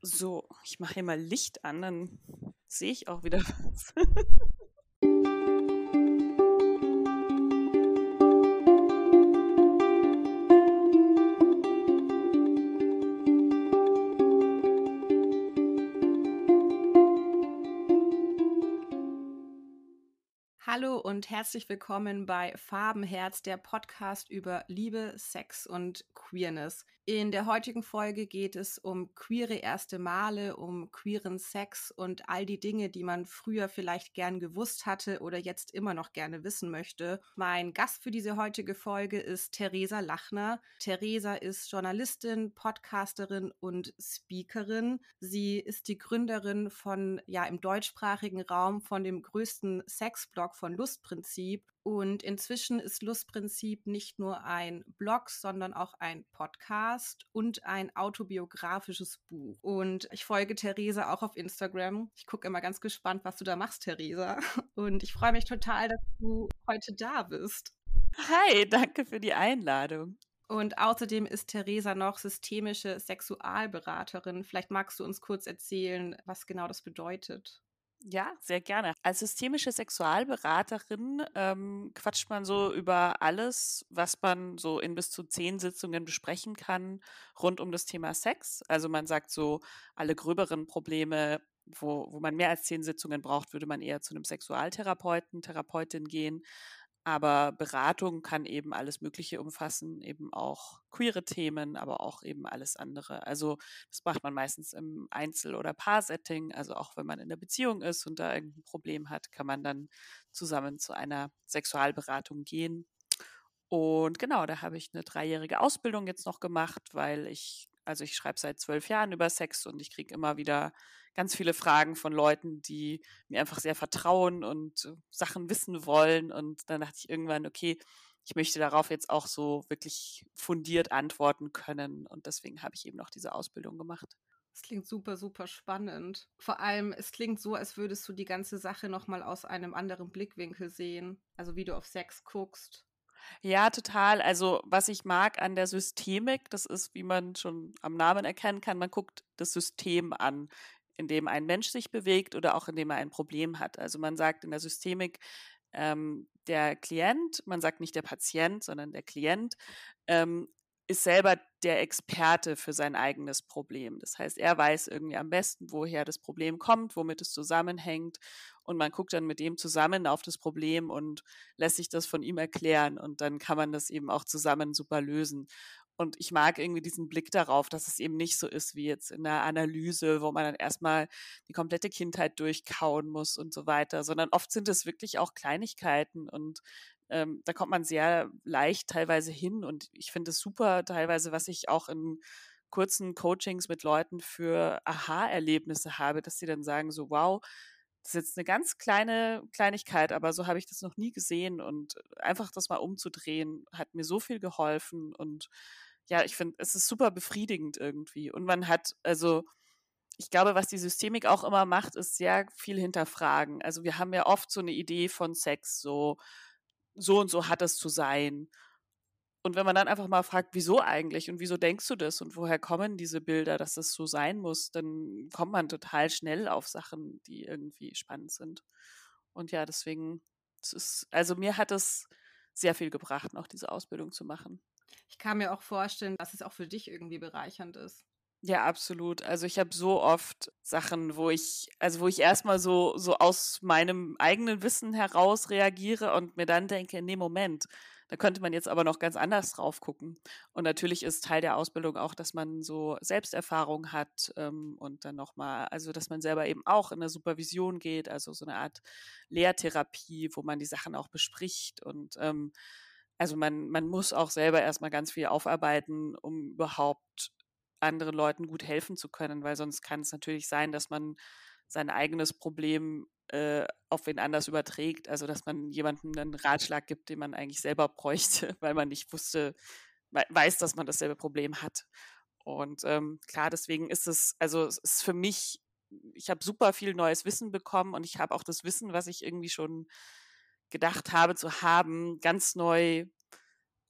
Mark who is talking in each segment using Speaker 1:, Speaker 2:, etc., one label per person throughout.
Speaker 1: So, ich mache hier mal Licht an, dann sehe ich auch wieder was.
Speaker 2: Hallo und herzlich willkommen bei Farbenherz, der Podcast über Liebe, Sex und Queerness. In der heutigen Folge geht es um queere erste Male, um queeren Sex und all die Dinge, die man früher vielleicht gern gewusst hatte oder jetzt immer noch gerne wissen möchte. Mein Gast für diese heutige Folge ist Theresa Lachner. Theresa ist Journalistin, Podcasterin und Speakerin. Sie ist die Gründerin von, ja, im deutschsprachigen Raum von dem größten Sexblog von Lustprinzip und inzwischen ist Lustprinzip nicht nur ein Blog, sondern auch ein Podcast und ein autobiografisches Buch. Und ich folge Theresa auch auf Instagram. Ich gucke immer ganz gespannt, was du da machst, Theresa. Und ich freue mich total, dass du heute da bist.
Speaker 1: Hi, danke für die Einladung.
Speaker 2: Und außerdem ist Theresa noch systemische Sexualberaterin. Vielleicht magst du uns kurz erzählen, was genau das bedeutet.
Speaker 1: Ja, sehr gerne. Als systemische Sexualberaterin ähm, quatscht man so über alles, was man so in bis zu zehn Sitzungen besprechen kann rund um das Thema Sex. Also man sagt so, alle gröberen Probleme, wo, wo man mehr als zehn Sitzungen braucht, würde man eher zu einem Sexualtherapeuten, Therapeutin gehen. Aber Beratung kann eben alles Mögliche umfassen, eben auch queere Themen, aber auch eben alles andere. Also das macht man meistens im Einzel- oder Paar-Setting. Also auch wenn man in der Beziehung ist und da irgendein Problem hat, kann man dann zusammen zu einer Sexualberatung gehen. Und genau, da habe ich eine dreijährige Ausbildung jetzt noch gemacht, weil ich, also ich schreibe seit zwölf Jahren über Sex und ich kriege immer wieder ganz viele Fragen von Leuten, die mir einfach sehr vertrauen und äh, Sachen wissen wollen. Und dann dachte ich irgendwann, okay, ich möchte darauf jetzt auch so wirklich fundiert antworten können. Und deswegen habe ich eben noch diese Ausbildung gemacht.
Speaker 2: Das klingt super, super spannend. Vor allem, es klingt so, als würdest du die ganze Sache nochmal aus einem anderen Blickwinkel sehen. Also wie du auf Sex guckst.
Speaker 1: Ja, total. Also was ich mag an der Systemik, das ist, wie man schon am Namen erkennen kann, man guckt das System an in dem ein Mensch sich bewegt oder auch in dem er ein Problem hat. Also man sagt in der Systemik, ähm, der Klient, man sagt nicht der Patient, sondern der Klient, ähm, ist selber der Experte für sein eigenes Problem. Das heißt, er weiß irgendwie am besten, woher das Problem kommt, womit es zusammenhängt. Und man guckt dann mit dem zusammen auf das Problem und lässt sich das von ihm erklären. Und dann kann man das eben auch zusammen super lösen. Und ich mag irgendwie diesen Blick darauf, dass es eben nicht so ist wie jetzt in der Analyse, wo man dann erstmal die komplette Kindheit durchkauen muss und so weiter, sondern oft sind es wirklich auch Kleinigkeiten und ähm, da kommt man sehr leicht teilweise hin. Und ich finde es super teilweise, was ich auch in kurzen Coachings mit Leuten für Aha-Erlebnisse habe, dass sie dann sagen so, wow, das ist jetzt eine ganz kleine Kleinigkeit, aber so habe ich das noch nie gesehen und einfach das mal umzudrehen hat mir so viel geholfen und ja, ich finde, es ist super befriedigend irgendwie. Und man hat, also ich glaube, was die Systemik auch immer macht, ist sehr viel hinterfragen. Also wir haben ja oft so eine Idee von Sex, so, so und so hat es zu sein. Und wenn man dann einfach mal fragt, wieso eigentlich und wieso denkst du das und woher kommen diese Bilder, dass es so sein muss, dann kommt man total schnell auf Sachen, die irgendwie spannend sind. Und ja, deswegen, es ist, also mir hat es sehr viel gebracht, noch diese Ausbildung zu machen.
Speaker 2: Ich kann mir auch vorstellen, dass es auch für dich irgendwie bereichernd ist.
Speaker 1: Ja, absolut. Also ich habe so oft Sachen, wo ich, also wo ich erstmal so, so aus meinem eigenen Wissen heraus reagiere und mir dann denke, nee, Moment, da könnte man jetzt aber noch ganz anders drauf gucken. Und natürlich ist Teil der Ausbildung auch, dass man so Selbsterfahrung hat ähm, und dann nochmal, also dass man selber eben auch in eine Supervision geht, also so eine Art Lehrtherapie, wo man die Sachen auch bespricht und ähm, also man, man muss auch selber erstmal ganz viel aufarbeiten, um überhaupt anderen Leuten gut helfen zu können, weil sonst kann es natürlich sein, dass man sein eigenes Problem äh, auf wen anders überträgt, also dass man jemandem einen Ratschlag gibt, den man eigentlich selber bräuchte, weil man nicht wusste, weiß, dass man dasselbe Problem hat. Und ähm, klar, deswegen ist es, also es ist für mich, ich habe super viel neues Wissen bekommen und ich habe auch das Wissen, was ich irgendwie schon gedacht habe zu haben, ganz neu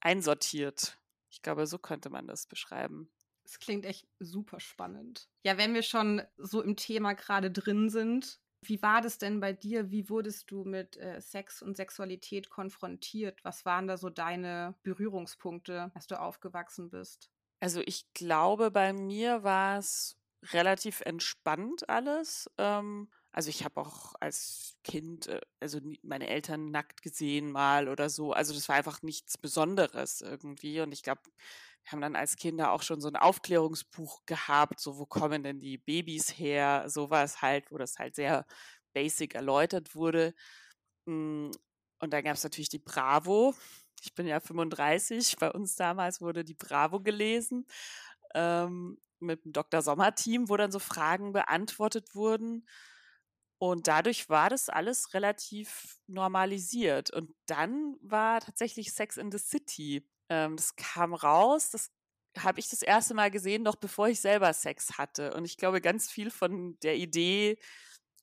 Speaker 1: einsortiert. Ich glaube, so könnte man das beschreiben.
Speaker 2: Das klingt echt super spannend. Ja, wenn wir schon so im Thema gerade drin sind, wie war das denn bei dir? Wie wurdest du mit äh, Sex und Sexualität konfrontiert? Was waren da so deine Berührungspunkte, als du aufgewachsen bist?
Speaker 1: Also ich glaube, bei mir war es relativ entspannt alles. Ähm, also ich habe auch als Kind, äh, also meine Eltern nackt gesehen mal oder so. Also das war einfach nichts Besonderes irgendwie. Und ich glaube, wir haben dann als Kinder auch schon so ein Aufklärungsbuch gehabt, so wo kommen denn die Babys her, sowas halt, wo das halt sehr basic erläutert wurde. Hm, und dann gab es natürlich die Bravo. Ich bin ja 35, bei uns damals wurde die Bravo gelesen ähm, mit dem Dr. Sommer-Team, wo dann so Fragen beantwortet wurden. Und dadurch war das alles relativ normalisiert. Und dann war tatsächlich Sex in the City ähm, das kam raus, das habe ich das erste Mal gesehen, noch bevor ich selber Sex hatte. Und ich glaube, ganz viel von der Idee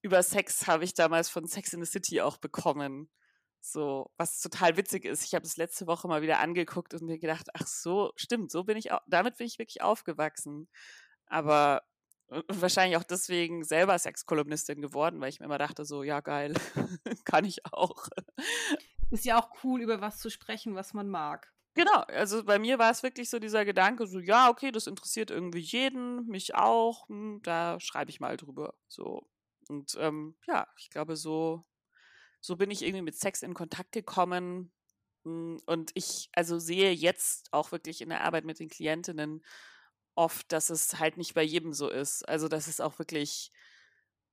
Speaker 1: über Sex habe ich damals von Sex in the City auch bekommen. So, was total witzig ist. Ich habe das letzte Woche mal wieder angeguckt und mir gedacht, ach so, stimmt, so bin ich auch, damit bin ich wirklich aufgewachsen. Aber wahrscheinlich auch deswegen selber Sexkolumnistin geworden, weil ich mir immer dachte, so, ja, geil, kann ich auch.
Speaker 2: Ist ja auch cool, über was zu sprechen, was man mag.
Speaker 1: Genau, also bei mir war es wirklich so dieser Gedanke, so ja, okay, das interessiert irgendwie jeden, mich auch, hm, da schreibe ich mal drüber. So. Und ähm, ja, ich glaube, so, so bin ich irgendwie mit Sex in Kontakt gekommen. Hm, und ich also sehe jetzt auch wirklich in der Arbeit mit den Klientinnen oft, dass es halt nicht bei jedem so ist. Also dass es auch wirklich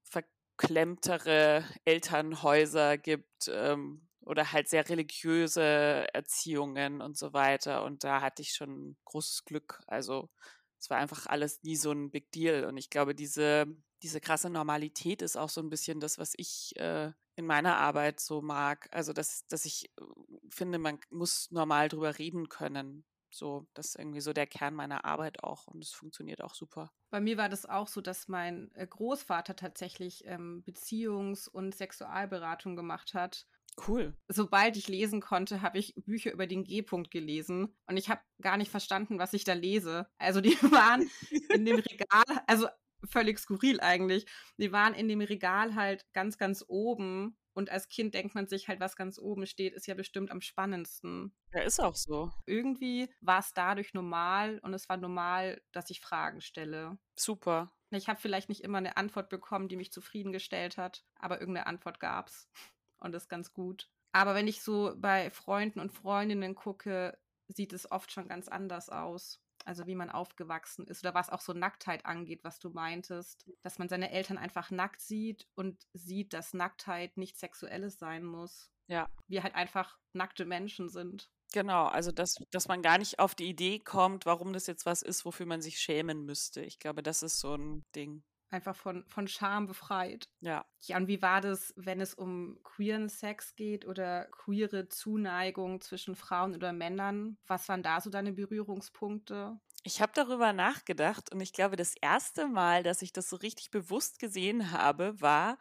Speaker 1: verklemmtere Elternhäuser gibt, ähm, oder halt sehr religiöse Erziehungen und so weiter. Und da hatte ich schon großes Glück. Also es war einfach alles nie so ein Big Deal. Und ich glaube, diese, diese krasse Normalität ist auch so ein bisschen das, was ich äh, in meiner Arbeit so mag. Also dass, dass ich äh, finde, man muss normal drüber reden können. So, das ist irgendwie so der Kern meiner Arbeit auch und es funktioniert auch super.
Speaker 2: Bei mir war das auch so, dass mein äh, Großvater tatsächlich ähm, Beziehungs- und Sexualberatung gemacht hat
Speaker 1: Cool.
Speaker 2: Sobald ich lesen konnte, habe ich Bücher über den G-Punkt gelesen und ich habe gar nicht verstanden, was ich da lese. Also die waren in dem Regal, also völlig skurril eigentlich. Die waren in dem Regal halt ganz, ganz oben und als Kind denkt man sich halt, was ganz oben steht, ist ja bestimmt am spannendsten.
Speaker 1: Ja, ist auch so.
Speaker 2: Irgendwie war es dadurch normal und es war normal, dass ich Fragen stelle.
Speaker 1: Super.
Speaker 2: Ich habe vielleicht nicht immer eine Antwort bekommen, die mich zufriedengestellt hat, aber irgendeine Antwort gab's und das ist ganz gut. Aber wenn ich so bei Freunden und Freundinnen gucke, sieht es oft schon ganz anders aus. Also wie man aufgewachsen ist oder was auch so Nacktheit angeht, was du meintest, dass man seine Eltern einfach nackt sieht und sieht, dass Nacktheit nichts Sexuelles sein muss.
Speaker 1: Ja.
Speaker 2: Wir halt einfach nackte Menschen sind.
Speaker 1: Genau, also dass, dass man gar nicht auf die Idee kommt, warum das jetzt was ist, wofür man sich schämen müsste. Ich glaube, das ist so ein Ding
Speaker 2: einfach von, von Scham befreit.
Speaker 1: Ja.
Speaker 2: Ja, und wie war das, wenn es um queeren Sex geht oder queere Zuneigung zwischen Frauen oder Männern? Was waren da so deine Berührungspunkte?
Speaker 1: Ich habe darüber nachgedacht und ich glaube, das erste Mal, dass ich das so richtig bewusst gesehen habe, war,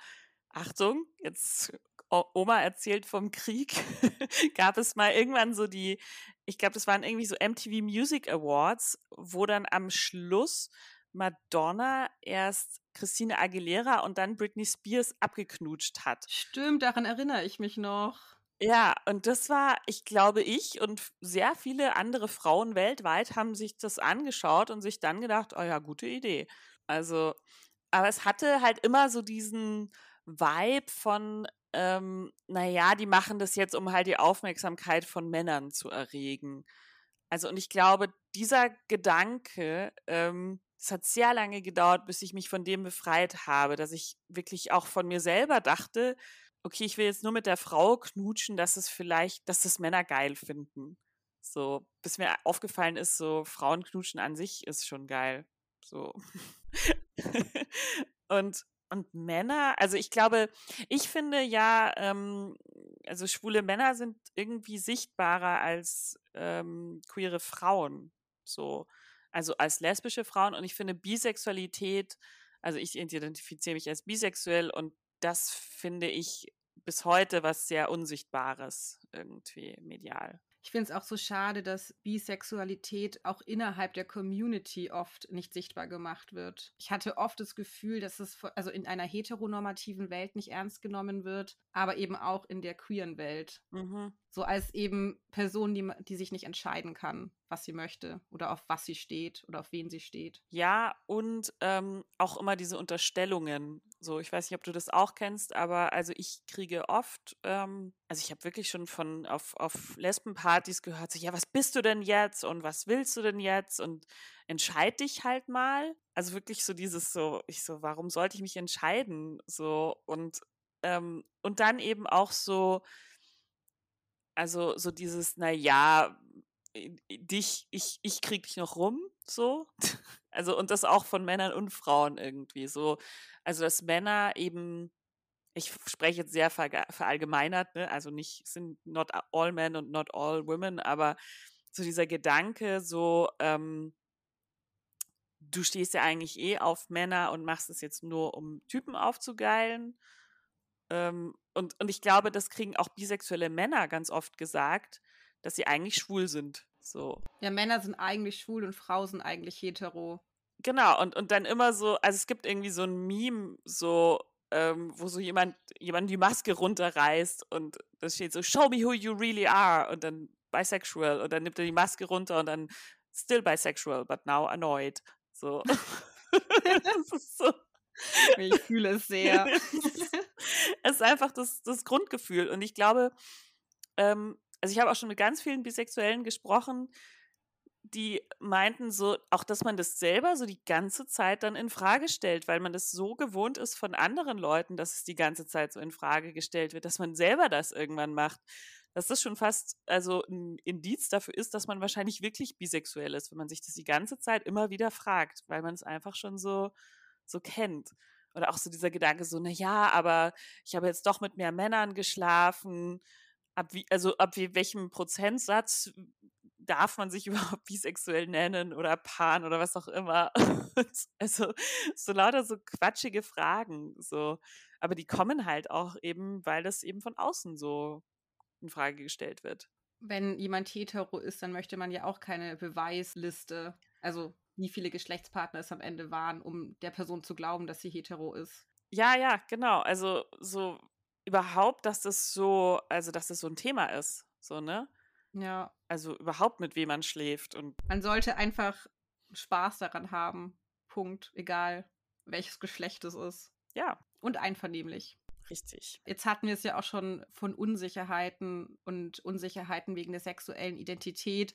Speaker 1: Achtung, jetzt Oma erzählt vom Krieg, gab es mal irgendwann so die, ich glaube, das waren irgendwie so MTV Music Awards, wo dann am Schluss Madonna erst Christina Aguilera und dann Britney Spears abgeknutscht hat.
Speaker 2: Stimmt, daran erinnere ich mich noch.
Speaker 1: Ja, und das war, ich glaube, ich und sehr viele andere Frauen weltweit haben sich das angeschaut und sich dann gedacht, oh ja, gute Idee. Also, aber es hatte halt immer so diesen Vibe von, ähm, naja, die machen das jetzt, um halt die Aufmerksamkeit von Männern zu erregen. Also, und ich glaube, dieser Gedanke, ähm, es hat sehr lange gedauert, bis ich mich von dem befreit habe, dass ich wirklich auch von mir selber dachte, okay, ich will jetzt nur mit der Frau knutschen, dass es vielleicht, dass das Männer geil finden. So, bis mir aufgefallen ist, so Frauen knutschen an sich ist schon geil. So. und, und Männer, also ich glaube, ich finde ja, ähm, also schwule Männer sind irgendwie sichtbarer als ähm, queere Frauen. So also als lesbische Frauen. Und ich finde Bisexualität, also ich identifiziere mich als bisexuell und das finde ich bis heute was sehr Unsichtbares irgendwie medial.
Speaker 2: Ich finde es auch so schade, dass Bisexualität auch innerhalb der Community oft nicht sichtbar gemacht wird. Ich hatte oft das Gefühl, dass es also in einer heteronormativen Welt nicht ernst genommen wird, aber eben auch in der queeren Welt. Mhm. So als eben Person, die, die sich nicht entscheiden kann, was sie möchte oder auf was sie steht oder auf wen sie steht.
Speaker 1: Ja, und ähm, auch immer diese Unterstellungen. So, ich weiß nicht, ob du das auch kennst, aber also ich kriege oft, ähm, also ich habe wirklich schon von auf, auf Lesbenpartys gehört, so, ja, was bist du denn jetzt und was willst du denn jetzt und entscheid dich halt mal. Also wirklich so dieses so, ich so, warum sollte ich mich entscheiden? So und ähm, und dann eben auch so, also so dieses, na ja, dich, ich, ich krieg dich noch rum, so. Also, und das auch von Männern und Frauen irgendwie so. Also, dass Männer eben, ich spreche jetzt sehr verallgemeinert, ne? also nicht, sind not all men und not all women, aber so dieser Gedanke, so, ähm, du stehst ja eigentlich eh auf Männer und machst es jetzt nur, um Typen aufzugeilen. Ähm, und, und ich glaube, das kriegen auch bisexuelle Männer ganz oft gesagt, dass sie eigentlich schwul sind. So.
Speaker 2: Ja, Männer sind eigentlich schwul und Frauen sind eigentlich hetero.
Speaker 1: Genau, und, und dann immer so, also es gibt irgendwie so ein Meme, so, ähm, wo so jemand, jemand die Maske runterreißt und das steht so, show me who you really are und dann bisexual und dann nimmt er die Maske runter und dann still bisexual, but now annoyed. So.
Speaker 2: das ist so. Ich fühle es sehr.
Speaker 1: es ist einfach das, das Grundgefühl. Und ich glaube, ähm, also ich habe auch schon mit ganz vielen Bisexuellen gesprochen, die meinten so, auch dass man das selber so die ganze Zeit dann in Frage stellt, weil man das so gewohnt ist von anderen Leuten, dass es die ganze Zeit so in Frage gestellt wird, dass man selber das irgendwann macht. Dass das schon fast also ein Indiz dafür ist, dass man wahrscheinlich wirklich bisexuell ist, wenn man sich das die ganze Zeit immer wieder fragt, weil man es einfach schon so so kennt. Oder auch so dieser Gedanke so, na ja, aber ich habe jetzt doch mit mehr Männern geschlafen. Ab wie, also ab wie, welchem Prozentsatz darf man sich überhaupt bisexuell nennen oder Pan oder was auch immer. also so lauter so quatschige Fragen. So. Aber die kommen halt auch eben, weil das eben von außen so in Frage gestellt wird.
Speaker 2: Wenn jemand hetero ist, dann möchte man ja auch keine Beweisliste. Also wie viele Geschlechtspartner es am Ende waren, um der Person zu glauben, dass sie hetero ist.
Speaker 1: Ja, ja, genau. Also so überhaupt, dass das so, also dass das so ein Thema ist, so ne?
Speaker 2: Ja.
Speaker 1: Also überhaupt mit wem man schläft und
Speaker 2: man sollte einfach Spaß daran haben. Punkt. Egal welches Geschlecht es ist.
Speaker 1: Ja.
Speaker 2: Und einvernehmlich.
Speaker 1: Richtig.
Speaker 2: Jetzt hatten wir es ja auch schon von Unsicherheiten und Unsicherheiten wegen der sexuellen Identität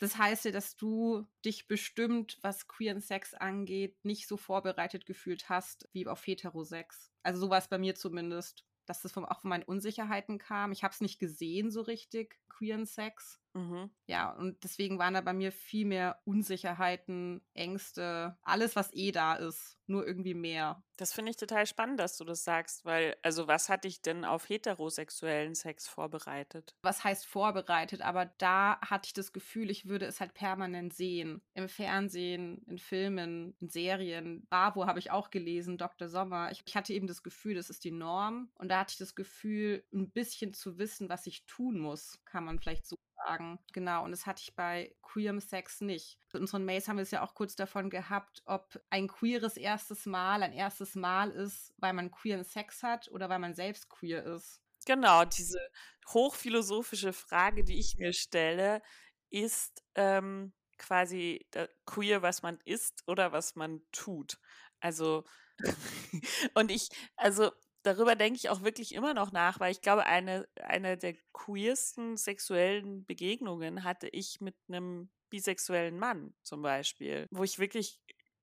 Speaker 2: das heißt ja, dass du dich bestimmt, was queeren Sex angeht, nicht so vorbereitet gefühlt hast wie auf Heterosex. Also so war es bei mir zumindest, dass das auch von meinen Unsicherheiten kam. Ich habe es nicht gesehen so richtig, queeren Sex. Mhm. Ja, und deswegen waren da bei mir viel mehr Unsicherheiten, Ängste, alles, was eh da ist, nur irgendwie mehr.
Speaker 1: Das finde ich total spannend, dass du das sagst, weil, also was hat dich denn auf heterosexuellen Sex vorbereitet?
Speaker 2: Was heißt vorbereitet? Aber da hatte ich das Gefühl, ich würde es halt permanent sehen. Im Fernsehen, in Filmen, in Serien. Bravo habe ich auch gelesen, Dr. Sommer. Ich, ich hatte eben das Gefühl, das ist die Norm. Und da hatte ich das Gefühl, ein bisschen zu wissen, was ich tun muss, kann man vielleicht so sagen. Genau, und das hatte ich bei queerem Sex nicht. In unseren Mails haben wir es ja auch kurz davon gehabt, ob ein queeres erstes Mal ein erstes Mal ist, weil man queeren Sex hat oder weil man selbst queer ist.
Speaker 1: Genau, diese hochphilosophische Frage, die ich mir stelle, ist ähm, quasi queer, was man ist oder was man tut. Also, und ich, also darüber denke ich auch wirklich immer noch nach, weil ich glaube, eine, eine der queersten sexuellen Begegnungen hatte ich mit einem bisexuellen Mann zum Beispiel, wo ich wirklich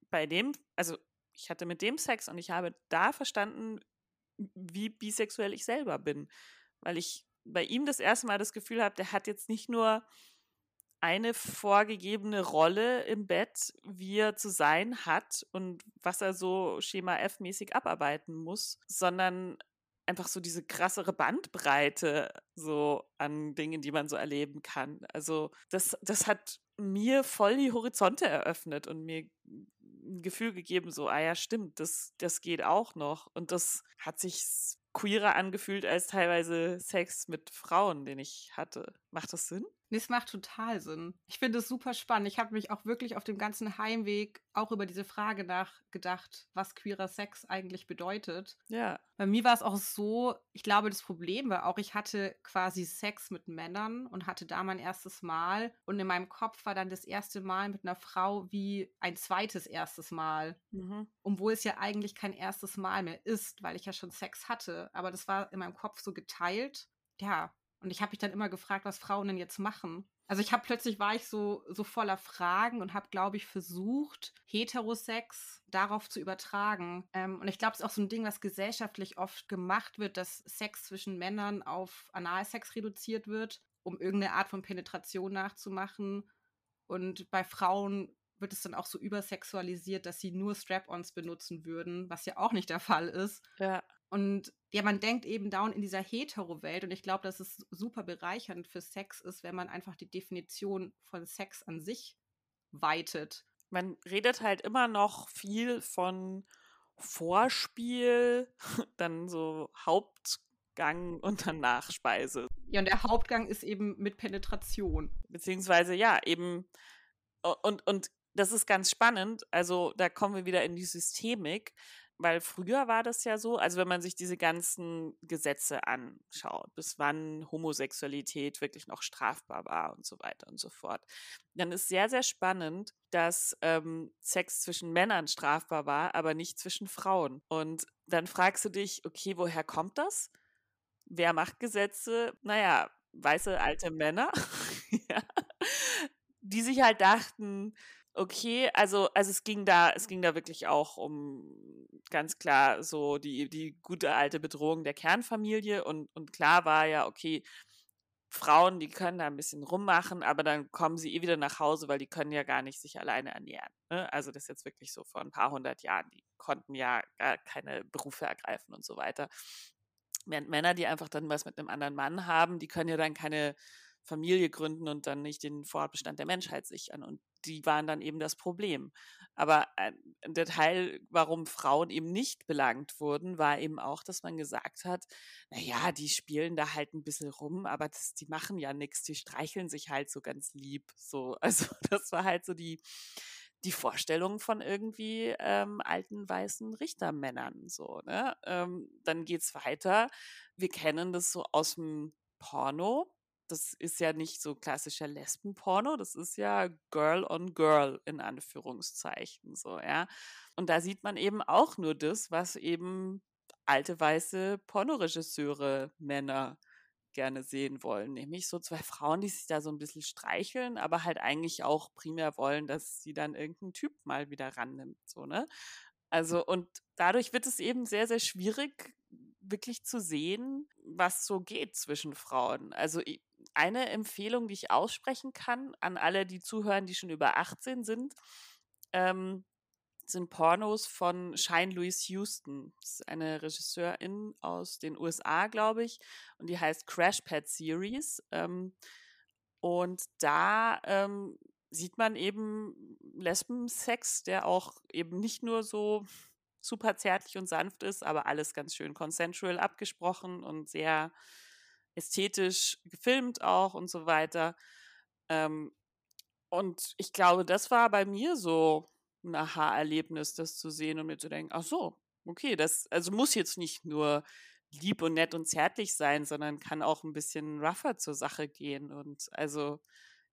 Speaker 1: bei dem, also ich hatte mit dem Sex und ich habe da verstanden, wie bisexuell ich selber bin, weil ich bei ihm das erste Mal das Gefühl habe, der hat jetzt nicht nur eine vorgegebene Rolle im Bett, wie er zu sein hat und was er so Schema F-mäßig abarbeiten muss, sondern einfach so diese krassere Bandbreite so an Dingen, die man so erleben kann. Also das, das hat mir voll die Horizonte eröffnet und mir ein Gefühl gegeben, so, ah ja, stimmt, das, das geht auch noch. Und das hat sich queerer angefühlt als teilweise Sex mit Frauen, den ich hatte. Macht das Sinn?
Speaker 2: Nee, es macht total Sinn. Ich finde es super spannend. Ich habe mich auch wirklich auf dem ganzen Heimweg auch über diese Frage nachgedacht, was queerer Sex eigentlich bedeutet.
Speaker 1: Ja.
Speaker 2: Bei mir war es auch so, ich glaube, das Problem war auch, ich hatte quasi Sex mit Männern und hatte da mein erstes Mal. Und in meinem Kopf war dann das erste Mal mit einer Frau wie ein zweites erstes Mal. Mhm. Obwohl es ja eigentlich kein erstes Mal mehr ist, weil ich ja schon Sex hatte. Aber das war in meinem Kopf so geteilt. Ja, und ich habe mich dann immer gefragt, was Frauen denn jetzt machen. Also ich habe plötzlich war ich so so voller Fragen und habe, glaube ich, versucht Heterosex darauf zu übertragen. Ähm, und ich glaube, es ist auch so ein Ding, was gesellschaftlich oft gemacht wird, dass Sex zwischen Männern auf Analsex reduziert wird, um irgendeine Art von Penetration nachzumachen. Und bei Frauen wird es dann auch so übersexualisiert, dass sie nur Strap-ons benutzen würden, was ja auch nicht der Fall ist.
Speaker 1: Ja.
Speaker 2: Und ja, man denkt eben down in dieser Hetero-Welt und ich glaube, dass es super bereichernd für Sex ist, wenn man einfach die Definition von Sex an sich weitet.
Speaker 1: Man redet halt immer noch viel von Vorspiel, dann so Hauptgang und dann Nachspeise.
Speaker 2: Ja, und der Hauptgang ist eben mit Penetration.
Speaker 1: Beziehungsweise ja, eben und, und das ist ganz spannend. Also da kommen wir wieder in die Systemik, weil früher war das ja so, also wenn man sich diese ganzen Gesetze anschaut, bis wann Homosexualität wirklich noch strafbar war und so weiter und so fort, dann ist sehr, sehr spannend, dass ähm, Sex zwischen Männern strafbar war, aber nicht zwischen Frauen. Und dann fragst du dich, okay, woher kommt das? Wer macht Gesetze? Naja, weiße alte Männer, ja, die sich halt dachten, okay, also, also es ging da, es ging da wirklich auch um ganz klar so die, die gute alte Bedrohung der Kernfamilie und, und klar war ja, okay, Frauen, die können da ein bisschen rummachen, aber dann kommen sie eh wieder nach Hause, weil die können ja gar nicht sich alleine ernähren. Ne? Also das ist jetzt wirklich so vor ein paar hundert Jahren, die konnten ja gar keine Berufe ergreifen und so weiter. Während Männer, die einfach dann was mit einem anderen Mann haben, die können ja dann keine Familie gründen und dann nicht den Fortbestand der Menschheit sichern. Und die waren dann eben das Problem. Aber der Teil, warum Frauen eben nicht belangt wurden, war eben auch, dass man gesagt hat, na ja, die spielen da halt ein bisschen rum, aber das, die machen ja nichts, die streicheln sich halt so ganz lieb. So, also das war halt so die, die Vorstellung von irgendwie ähm, alten weißen Richtermännern. So, ne? Ähm, dann geht's weiter. Wir kennen das so aus dem Porno das ist ja nicht so klassischer Lesbenporno, das ist ja Girl on Girl in Anführungszeichen so, ja. Und da sieht man eben auch nur das, was eben alte weiße Pornoregisseure, Männer gerne sehen wollen, nämlich so zwei Frauen, die sich da so ein bisschen streicheln, aber halt eigentlich auch primär wollen, dass sie dann irgendein Typ mal wieder rannimmt, so, ne? Also, und dadurch wird es eben sehr, sehr schwierig, wirklich zu sehen, was so geht zwischen Frauen. Also eine Empfehlung, die ich aussprechen kann an alle, die zuhören, die schon über 18 sind, ähm, sind Pornos von Shine Louise Houston. Das ist eine Regisseurin aus den USA, glaube ich, und die heißt Crash Pad Series. Ähm, und da ähm, sieht man eben Lesbensex, der auch eben nicht nur so super zärtlich und sanft ist, aber alles ganz schön consensual abgesprochen und sehr ästhetisch gefilmt auch und so weiter. Ähm, und ich glaube, das war bei mir so ein Aha-Erlebnis, das zu sehen und mir zu denken, ach so, okay, das also muss jetzt nicht nur lieb und nett und zärtlich sein, sondern kann auch ein bisschen rougher zur Sache gehen. Und also,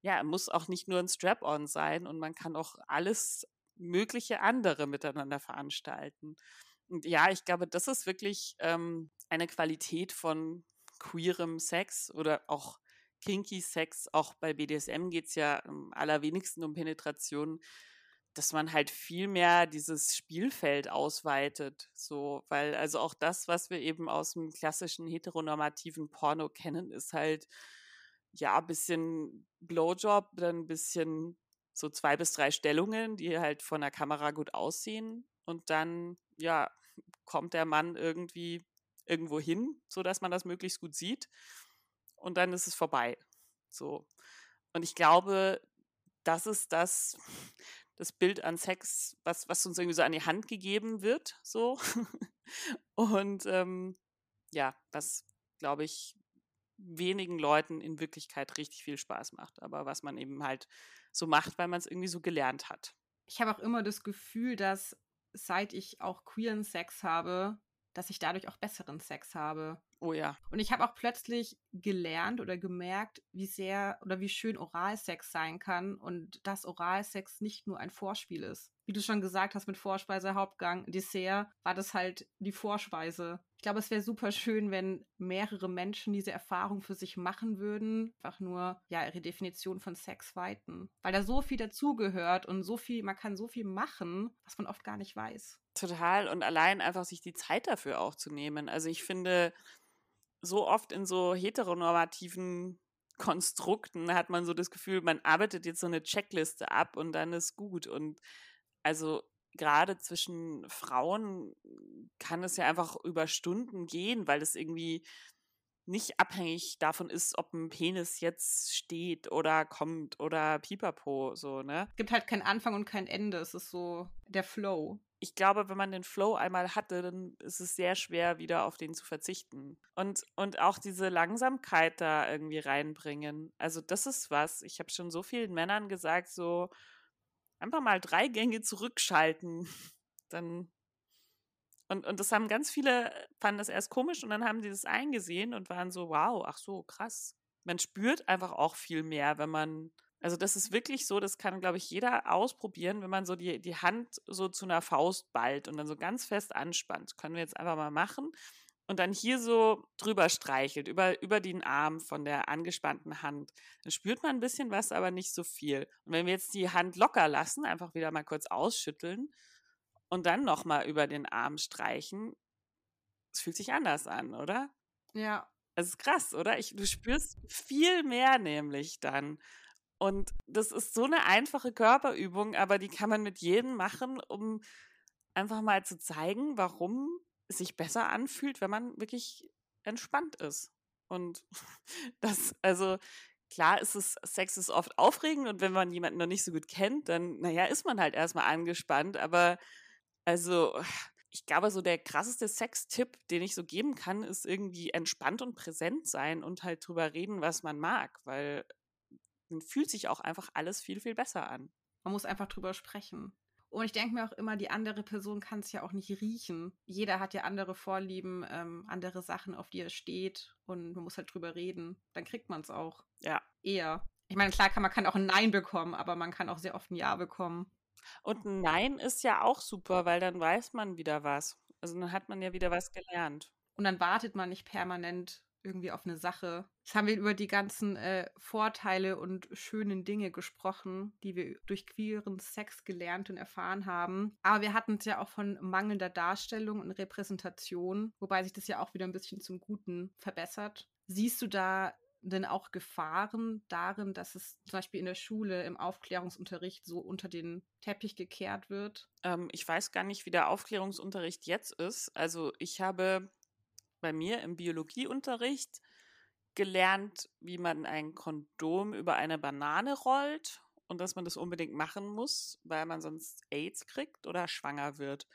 Speaker 1: ja, muss auch nicht nur ein Strap-on sein und man kann auch alles mögliche andere miteinander veranstalten. Und ja, ich glaube, das ist wirklich ähm, eine Qualität von queerem Sex oder auch kinky Sex, auch bei BDSM geht es ja am allerwenigsten um Penetration, dass man halt viel mehr dieses Spielfeld ausweitet. So, weil also auch das, was wir eben aus dem klassischen heteronormativen Porno kennen, ist halt ja ein bisschen Blowjob, dann ein bisschen so zwei bis drei Stellungen, die halt von der Kamera gut aussehen. Und dann, ja, kommt der Mann irgendwie irgendwo hin, sodass man das möglichst gut sieht. Und dann ist es vorbei. So. Und ich glaube, das ist das, das Bild an Sex, was, was uns irgendwie so an die Hand gegeben wird. So. Und ähm, ja, was, glaube ich, wenigen Leuten in Wirklichkeit richtig viel Spaß macht, aber was man eben halt so macht, weil man es irgendwie so gelernt hat.
Speaker 2: Ich habe auch immer das Gefühl, dass seit ich auch queeren Sex habe, dass ich dadurch auch besseren Sex habe.
Speaker 1: Oh ja.
Speaker 2: Und ich habe auch plötzlich gelernt oder gemerkt, wie sehr oder wie schön Oralsex sein kann und dass Oralsex nicht nur ein Vorspiel ist. Wie du schon gesagt hast mit Vorspeise, Hauptgang, Dessert, war das halt die Vorspeise. Ich glaube, es wäre super schön, wenn mehrere Menschen diese Erfahrung für sich machen würden, einfach nur ja ihre Definition von Sex weiten, weil da so viel dazugehört und so viel, man kann so viel machen, was man oft gar nicht weiß.
Speaker 1: Total und allein einfach sich die Zeit dafür auch zu nehmen. Also ich finde, so oft in so heteronormativen Konstrukten hat man so das Gefühl, man arbeitet jetzt so eine Checkliste ab und dann ist gut. Und also gerade zwischen Frauen kann es ja einfach über Stunden gehen, weil es irgendwie nicht abhängig davon ist, ob ein Penis jetzt steht oder kommt oder pipapo, so, ne?
Speaker 2: Gibt halt keinen Anfang und kein Ende. Es ist so der Flow
Speaker 1: ich glaube, wenn man den Flow einmal hatte, dann ist es sehr schwer, wieder auf den zu verzichten. Und, und auch diese Langsamkeit da irgendwie reinbringen. Also das ist was. Ich habe schon so vielen Männern gesagt, so einfach mal drei Gänge zurückschalten. Dann und, und das haben ganz viele, fanden das erst komisch und dann haben sie das eingesehen und waren so, wow, ach so, krass. Man spürt einfach auch viel mehr, wenn man also das ist wirklich so, das kann, glaube ich, jeder ausprobieren, wenn man so die, die Hand so zu einer Faust ballt und dann so ganz fest anspannt. können wir jetzt einfach mal machen. Und dann hier so drüber streichelt, über, über den Arm von der angespannten Hand. Dann spürt man ein bisschen was, aber nicht so viel. Und wenn wir jetzt die Hand locker lassen, einfach wieder mal kurz ausschütteln und dann nochmal über den Arm streichen, es fühlt sich anders an, oder?
Speaker 2: Ja.
Speaker 1: Es ist krass, oder? Ich, du spürst viel mehr nämlich dann. Und das ist so eine einfache Körperübung, aber die kann man mit jedem machen, um einfach mal zu zeigen, warum sich besser anfühlt, wenn man wirklich entspannt ist. Und das, also klar ist es, Sex ist oft aufregend und wenn man jemanden noch nicht so gut kennt, dann, naja, ist man halt erstmal angespannt, aber also ich glaube, so der krasseste Sex-Tipp, den ich so geben kann, ist irgendwie entspannt und präsent sein und halt drüber reden, was man mag, weil dann fühlt sich auch einfach alles viel, viel besser an.
Speaker 2: Man muss einfach drüber sprechen. Und ich denke mir auch immer, die andere Person kann es ja auch nicht riechen. Jeder hat ja andere Vorlieben, ähm, andere Sachen, auf die er steht. Und man muss halt drüber reden. Dann kriegt man es auch.
Speaker 1: Ja.
Speaker 2: Eher. Ich meine, klar kann man kann auch ein Nein bekommen, aber man kann auch sehr oft ein Ja bekommen.
Speaker 1: Und ein Nein ist ja auch super, weil dann weiß man wieder was. Also dann hat man ja wieder was gelernt.
Speaker 2: Und dann wartet man nicht permanent irgendwie auf eine Sache. Jetzt haben wir über die ganzen äh, Vorteile und schönen Dinge gesprochen, die wir durch queeren Sex gelernt und erfahren haben. Aber wir hatten es ja auch von mangelnder Darstellung und Repräsentation, wobei sich das ja auch wieder ein bisschen zum Guten verbessert. Siehst du da denn auch Gefahren darin, dass es zum Beispiel in der Schule im Aufklärungsunterricht so unter den Teppich gekehrt wird?
Speaker 1: Ähm, ich weiß gar nicht, wie der Aufklärungsunterricht jetzt ist. Also ich habe bei mir im Biologieunterricht gelernt, wie man ein Kondom über eine Banane rollt und dass man das unbedingt machen muss, weil man sonst AIDS kriegt oder schwanger wird.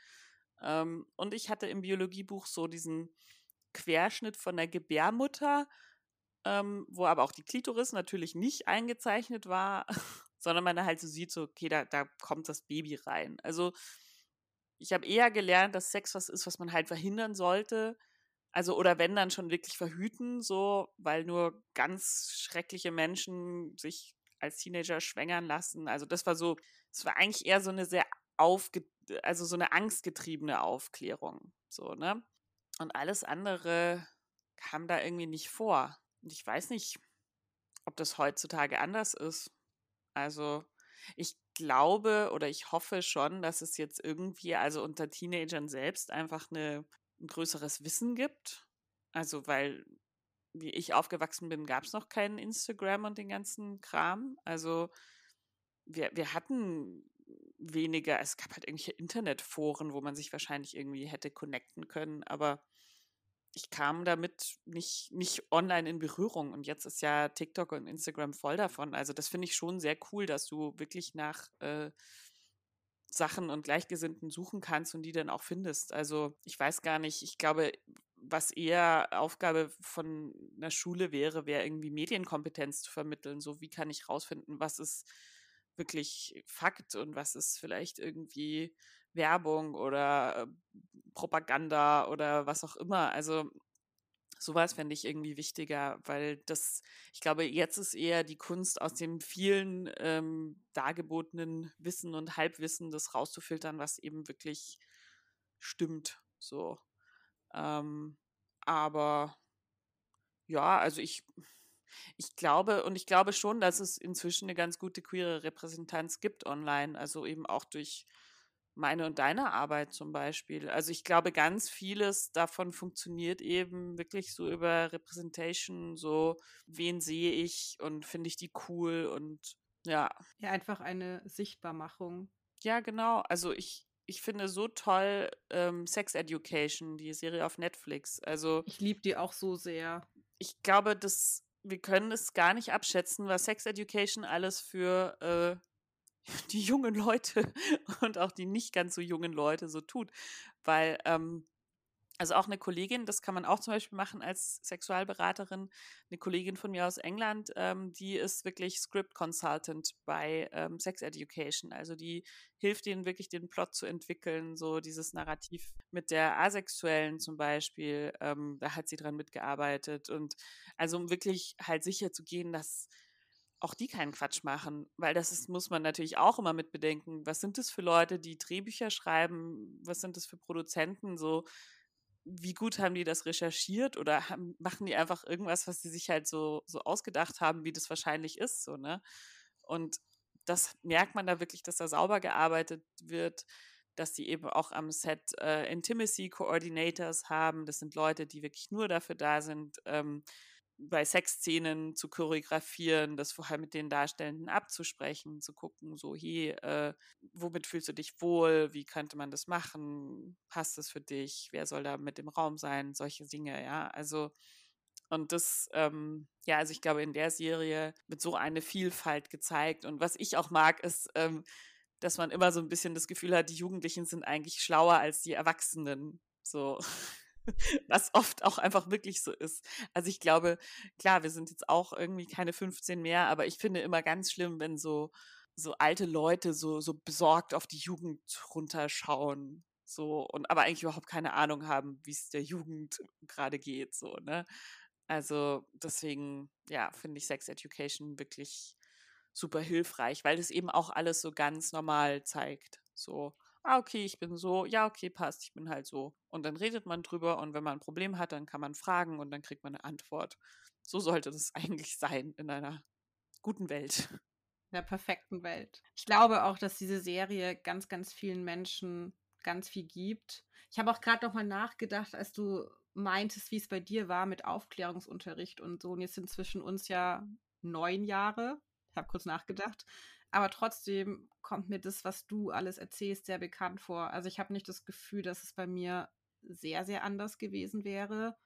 Speaker 1: Ähm, und ich hatte im Biologiebuch so diesen Querschnitt von der Gebärmutter, ähm, wo aber auch die Klitoris natürlich nicht eingezeichnet war, sondern man halt so sieht, so, okay, da, da kommt das Baby rein. Also ich habe eher gelernt, dass Sex was ist, was man halt verhindern sollte, also, oder wenn dann schon wirklich verhüten, so, weil nur ganz schreckliche Menschen sich als Teenager schwängern lassen. Also, das war so, es war eigentlich eher so eine sehr aufge, also so eine angstgetriebene Aufklärung, so, ne? Und alles andere kam da irgendwie nicht vor. Und ich weiß nicht, ob das heutzutage anders ist. Also, ich glaube oder ich hoffe schon, dass es jetzt irgendwie, also unter Teenagern selbst einfach eine ein größeres Wissen gibt. Also, weil, wie ich aufgewachsen bin, gab es noch keinen Instagram und den ganzen Kram. Also, wir, wir hatten weniger, es gab halt irgendwelche Internetforen, wo man sich wahrscheinlich irgendwie hätte connecten können, aber ich kam damit nicht, nicht online in Berührung. Und jetzt ist ja TikTok und Instagram voll davon. Also das finde ich schon sehr cool, dass du wirklich nach äh, Sachen und Gleichgesinnten suchen kannst und die dann auch findest. Also ich weiß gar nicht, ich glaube, was eher Aufgabe von einer Schule wäre, wäre irgendwie Medienkompetenz zu vermitteln. So, wie kann ich rausfinden, was ist wirklich Fakt und was ist vielleicht irgendwie Werbung oder äh, Propaganda oder was auch immer. Also sowas fände ich irgendwie wichtiger, weil das, ich glaube, jetzt ist eher die Kunst aus dem vielen ähm, dargebotenen Wissen und Halbwissen, das rauszufiltern, was eben wirklich stimmt. So. Ähm, aber ja, also ich, ich glaube, und ich glaube schon, dass es inzwischen eine ganz gute queere Repräsentanz gibt online, also eben auch durch meine und deine Arbeit zum Beispiel. Also ich glaube, ganz vieles davon funktioniert eben wirklich so über Representation, so wen sehe ich und finde ich die cool und ja.
Speaker 2: Ja, einfach eine Sichtbarmachung.
Speaker 1: Ja, genau. Also ich, ich finde so toll ähm, Sex Education, die Serie auf Netflix. Also
Speaker 2: ich liebe die auch so sehr.
Speaker 1: Ich glaube, dass wir können es gar nicht abschätzen, was Sex Education alles für äh, die jungen Leute und auch die nicht ganz so jungen Leute so tut. Weil, ähm, also auch eine Kollegin, das kann man auch zum Beispiel machen als Sexualberaterin, eine Kollegin von mir aus England, ähm, die ist wirklich Script Consultant bei ähm, Sex Education. Also die hilft ihnen wirklich den Plot zu entwickeln, so dieses Narrativ mit der Asexuellen zum Beispiel, ähm, da hat sie dran mitgearbeitet und also um wirklich halt sicher zu gehen, dass auch die keinen Quatsch machen, weil das ist, muss man natürlich auch immer mit bedenken. Was sind das für Leute, die Drehbücher schreiben? Was sind das für Produzenten? So, wie gut haben die das recherchiert oder haben, machen die einfach irgendwas, was sie sich halt so, so ausgedacht haben, wie das wahrscheinlich ist, so, ne? Und das merkt man da wirklich, dass da sauber gearbeitet wird, dass die eben auch am Set äh, Intimacy Coordinators haben. Das sind Leute, die wirklich nur dafür da sind, ähm, bei Sexszenen zu choreografieren, das vorher mit den Darstellenden abzusprechen, zu gucken, so, hey, äh, womit fühlst du dich wohl? Wie könnte man das machen? Passt es für dich? Wer soll da mit im Raum sein? Solche Dinge, ja. Also, und das, ähm, ja, also ich glaube, in der Serie wird so eine Vielfalt gezeigt. Und was ich auch mag, ist, ähm, dass man immer so ein bisschen das Gefühl hat, die Jugendlichen sind eigentlich schlauer als die Erwachsenen. So. was oft auch einfach wirklich so ist. Also ich glaube, klar, wir sind jetzt auch irgendwie keine 15 mehr, aber ich finde immer ganz schlimm, wenn so, so alte Leute so, so besorgt auf die Jugend runterschauen. So, und aber eigentlich überhaupt keine Ahnung haben, wie es der Jugend gerade geht, so, ne? Also deswegen, ja, finde ich Sex Education wirklich super hilfreich, weil es eben auch alles so ganz normal zeigt. So, ah, okay, ich bin so, ja, okay, passt, ich bin halt so. Und dann redet man drüber und wenn man ein Problem hat, dann kann man fragen und dann kriegt man eine Antwort. So sollte das eigentlich sein in einer guten Welt.
Speaker 2: In der perfekten Welt. Ich glaube auch, dass diese Serie ganz, ganz vielen Menschen ganz viel gibt. Ich habe auch gerade noch mal nachgedacht, als du meintest, wie es bei dir war mit Aufklärungsunterricht und so. Und jetzt sind zwischen uns ja neun Jahre. Ich habe kurz nachgedacht. Aber trotzdem kommt mir das, was du alles erzählst, sehr bekannt vor. Also ich habe nicht das Gefühl, dass es bei mir sehr, sehr anders gewesen wäre.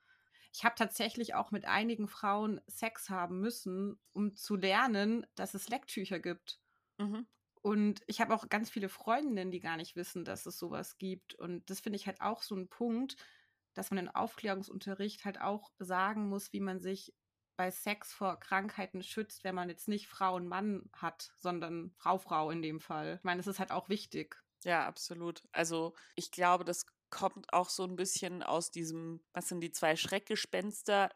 Speaker 2: Ich habe tatsächlich auch mit einigen Frauen Sex haben müssen, um zu lernen, dass es Lecktücher gibt. Mhm. Und ich habe auch ganz viele Freundinnen, die gar nicht wissen, dass es sowas gibt. Und das finde ich halt auch so ein Punkt, dass man in Aufklärungsunterricht halt auch sagen muss, wie man sich bei Sex vor Krankheiten schützt, wenn man jetzt nicht Frau und Mann hat, sondern Frau, Frau in dem Fall. Ich meine, das ist halt auch wichtig.
Speaker 1: Ja, absolut. Also ich glaube, das kommt auch so ein bisschen aus diesem, was sind die zwei Schreckgespenster,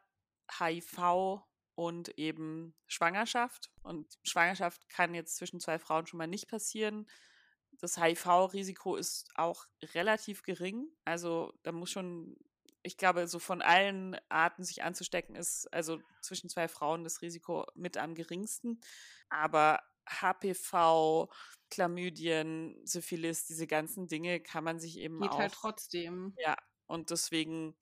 Speaker 1: HIV und eben Schwangerschaft. Und Schwangerschaft kann jetzt zwischen zwei Frauen schon mal nicht passieren. Das HIV-Risiko ist auch relativ gering. Also da muss schon ich glaube, so von allen Arten sich anzustecken, ist also zwischen zwei Frauen das Risiko mit am geringsten. Aber HPV, Chlamydien, Syphilis, diese ganzen Dinge kann man sich eben
Speaker 2: Geht
Speaker 1: auch.
Speaker 2: halt trotzdem.
Speaker 1: Ja, und deswegen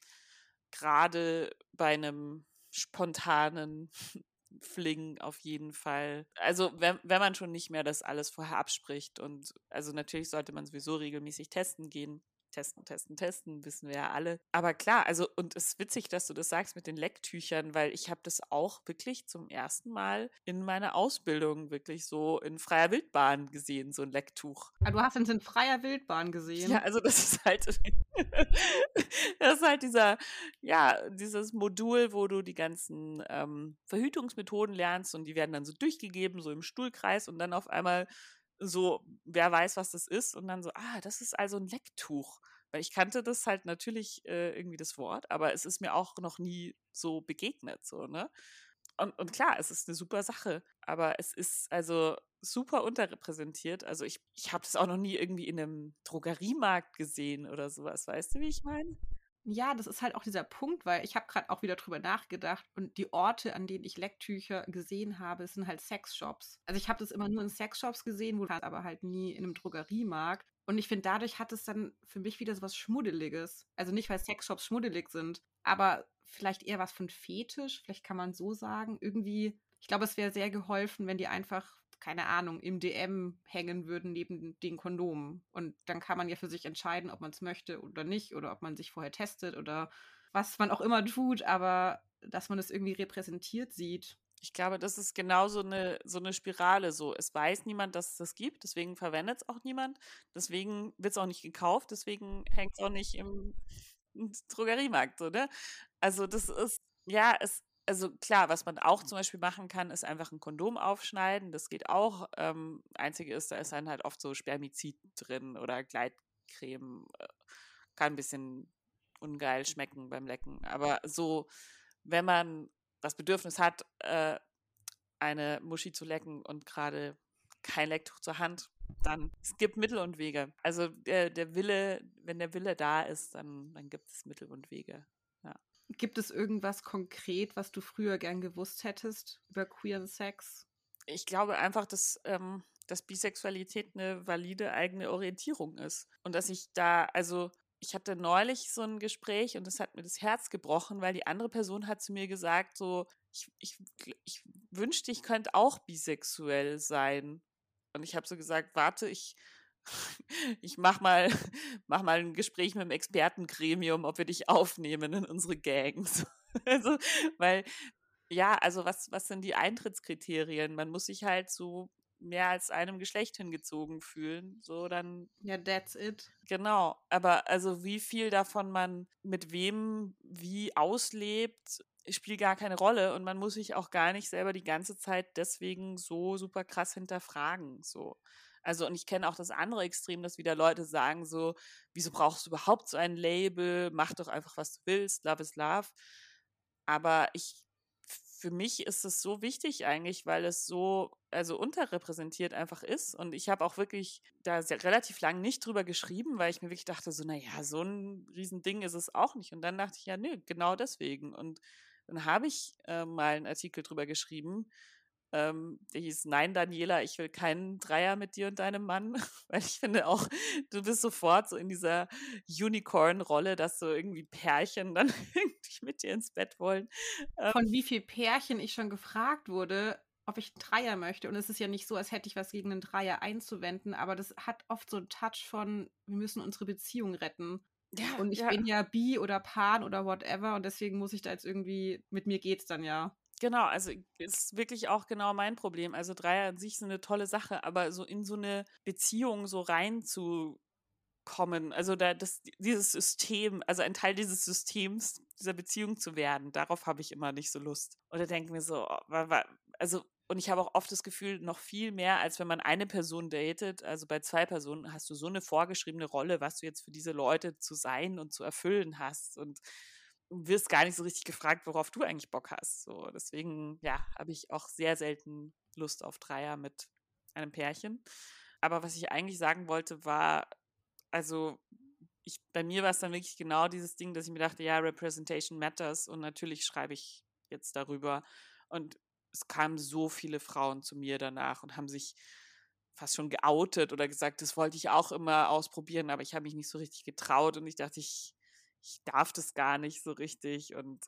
Speaker 1: gerade bei einem spontanen Fling auf jeden Fall. Also wenn, wenn man schon nicht mehr das alles vorher abspricht und also natürlich sollte man sowieso regelmäßig testen gehen, testen, testen, testen, wissen wir ja alle. Aber klar, also und es ist witzig, dass du das sagst mit den Lecktüchern, weil ich habe das auch wirklich zum ersten Mal in meiner Ausbildung wirklich so in freier Wildbahn gesehen, so ein Lecktuch.
Speaker 2: Ah, du hast es in freier Wildbahn gesehen?
Speaker 1: Ja, also das ist halt das ist halt dieser, ja, dieses Modul, wo du die ganzen ähm, Verhütungsmethoden lernst und die werden dann so durchgegeben, so im Stuhlkreis und dann auf einmal so, wer weiß, was das ist und dann so, ah, das ist also ein Lecktuch. Weil ich kannte das halt natürlich äh, irgendwie das Wort, aber es ist mir auch noch nie so begegnet, so, ne? Und, und klar, es ist eine super Sache, aber es ist also super unterrepräsentiert. Also ich, ich habe das auch noch nie irgendwie in einem Drogeriemarkt gesehen oder sowas. Weißt du, wie ich meine?
Speaker 2: Ja, das ist halt auch dieser Punkt, weil ich habe gerade auch wieder drüber nachgedacht und die Orte, an denen ich Lecktücher gesehen habe, sind halt Sexshops. Also ich habe das immer nur in Sexshops gesehen, wo aber halt nie in einem Drogeriemarkt. Und ich finde, dadurch hat es dann für mich wieder so was Schmuddeliges. Also nicht, weil Sexshops schmuddelig sind, aber vielleicht eher was von Fetisch, vielleicht kann man so sagen. Irgendwie, ich glaube, es wäre sehr geholfen, wenn die einfach, keine Ahnung, im DM hängen würden neben den Kondomen. Und dann kann man ja für sich entscheiden, ob man es möchte oder nicht, oder ob man sich vorher testet oder was man auch immer tut, aber dass man es irgendwie repräsentiert sieht.
Speaker 1: Ich glaube, das ist genau so eine, so eine Spirale. So, es weiß niemand, dass es das gibt, deswegen verwendet es auch niemand, deswegen wird es auch nicht gekauft, deswegen hängt es auch nicht im, im Drogeriemarkt, so, ne? Also, das ist, ja, es, also klar, was man auch zum Beispiel machen kann, ist einfach ein Kondom aufschneiden. Das geht auch. Ähm, einzige ist, da ist dann halt oft so Spermizid drin oder Gleitcreme. Äh, kann ein bisschen ungeil schmecken beim Lecken. Aber so, wenn man das Bedürfnis hat, äh, eine Muschi zu lecken und gerade kein Lecktuch zur Hand, dann es gibt Mittel und Wege. Also der, der Wille, wenn der Wille da ist, dann, dann gibt es Mittel und Wege.
Speaker 2: Gibt es irgendwas konkret, was du früher gern gewusst hättest über queeren Sex?
Speaker 1: Ich glaube einfach, dass, ähm, dass Bisexualität eine valide eigene Orientierung ist. Und dass ich da, also ich hatte neulich so ein Gespräch und es hat mir das Herz gebrochen, weil die andere Person hat zu mir gesagt, so, ich, ich, ich wünschte, ich könnte auch bisexuell sein. Und ich habe so gesagt, warte, ich, ich mach mal, mach mal ein Gespräch mit dem Expertengremium, ob wir dich aufnehmen in unsere Gangs. also, weil, ja, also was, was sind die Eintrittskriterien? Man muss sich halt so mehr als einem Geschlecht hingezogen fühlen, so dann.
Speaker 2: Ja, that's it.
Speaker 1: Genau. Aber also wie viel davon man mit wem wie auslebt, spielt gar keine Rolle und man muss sich auch gar nicht selber die ganze Zeit deswegen so super krass hinterfragen, so. Also, und ich kenne auch das andere Extrem, dass wieder Leute sagen so, wieso brauchst du überhaupt so ein Label? Mach doch einfach, was du willst. Love is love. Aber ich für mich ist es so wichtig eigentlich, weil es so also unterrepräsentiert einfach ist. Und ich habe auch wirklich da sehr, relativ lang nicht drüber geschrieben, weil ich mir wirklich dachte, so, naja, so ein Riesending ist es auch nicht. Und dann dachte ich, ja, nö, genau deswegen. Und dann habe ich äh, mal einen Artikel drüber geschrieben, ähm, der hieß Nein, Daniela, ich will keinen Dreier mit dir und deinem Mann. Weil ich finde auch, du bist sofort so in dieser Unicorn-Rolle, dass so irgendwie Pärchen dann irgendwie mit dir ins Bett wollen.
Speaker 2: Ähm, Von wie viel Pärchen ich schon gefragt wurde, ob ich einen Dreier möchte. Und es ist ja nicht so, als hätte ich was gegen einen Dreier einzuwenden, aber das hat oft so einen Touch von, wir müssen unsere Beziehung retten. Ja, und ich ja. bin ja bi oder pan oder whatever und deswegen muss ich da jetzt irgendwie, mit mir geht's dann ja.
Speaker 1: Genau, also ist wirklich auch genau mein Problem. Also Dreier an sich sind eine tolle Sache, aber so in so eine Beziehung so reinzukommen, also da das, dieses System, also ein Teil dieses Systems, dieser Beziehung zu werden, darauf habe ich immer nicht so Lust. Oder denke mir so, oh, also und ich habe auch oft das Gefühl, noch viel mehr, als wenn man eine Person datet. Also bei zwei Personen hast du so eine vorgeschriebene Rolle, was du jetzt für diese Leute zu sein und zu erfüllen hast. Und wirst gar nicht so richtig gefragt, worauf du eigentlich Bock hast. So, deswegen, ja, habe ich auch sehr selten Lust auf Dreier mit einem Pärchen. Aber was ich eigentlich sagen wollte, war, also ich, bei mir war es dann wirklich genau dieses Ding, dass ich mir dachte, ja, Representation matters und natürlich schreibe ich jetzt darüber. Und es kamen so viele Frauen zu mir danach und haben sich fast schon geoutet oder gesagt, das wollte ich auch immer ausprobieren, aber ich habe mich nicht so richtig getraut und ich dachte, ich ich darf das gar nicht so richtig und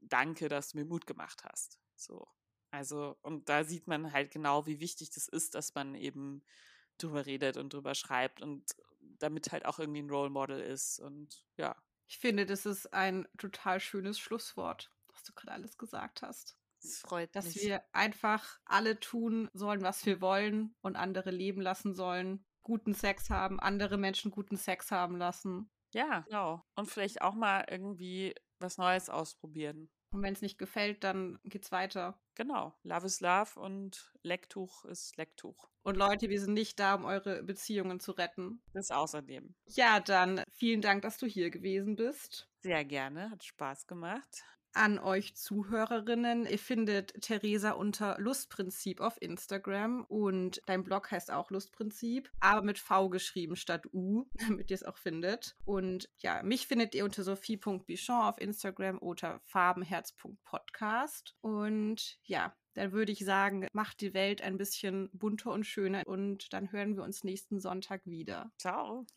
Speaker 1: danke, dass du mir Mut gemacht hast. So. Also, und da sieht man halt genau, wie wichtig das ist, dass man eben drüber redet und drüber schreibt und damit halt auch irgendwie ein Role Model ist und ja.
Speaker 2: Ich finde, das ist ein total schönes Schlusswort, was du gerade alles gesagt hast.
Speaker 1: Das freut
Speaker 2: dass
Speaker 1: mich.
Speaker 2: Dass wir einfach alle tun sollen, was wir wollen und andere leben lassen sollen, guten Sex haben, andere Menschen guten Sex haben lassen
Speaker 1: Ja, genau. Und vielleicht auch mal irgendwie was Neues ausprobieren.
Speaker 2: Und wenn es nicht gefällt, dann geht's weiter.
Speaker 1: Genau. Love is Love und Lecktuch ist Lecktuch.
Speaker 2: Und Leute, wir sind nicht da, um eure Beziehungen zu retten.
Speaker 1: Das außerdem.
Speaker 2: Ja, dann vielen Dank, dass du hier gewesen bist.
Speaker 1: Sehr gerne, hat Spaß gemacht
Speaker 2: an euch Zuhörerinnen. Ihr findet Theresa unter Lustprinzip auf Instagram und dein Blog heißt auch Lustprinzip, aber mit V geschrieben statt U, damit ihr es auch findet. Und ja, mich findet ihr unter sophie.bichon auf Instagram oder farbenherz.podcast. Und ja, dann würde ich sagen, macht die Welt ein bisschen bunter und schöner und dann hören wir uns nächsten Sonntag wieder.
Speaker 1: Ciao.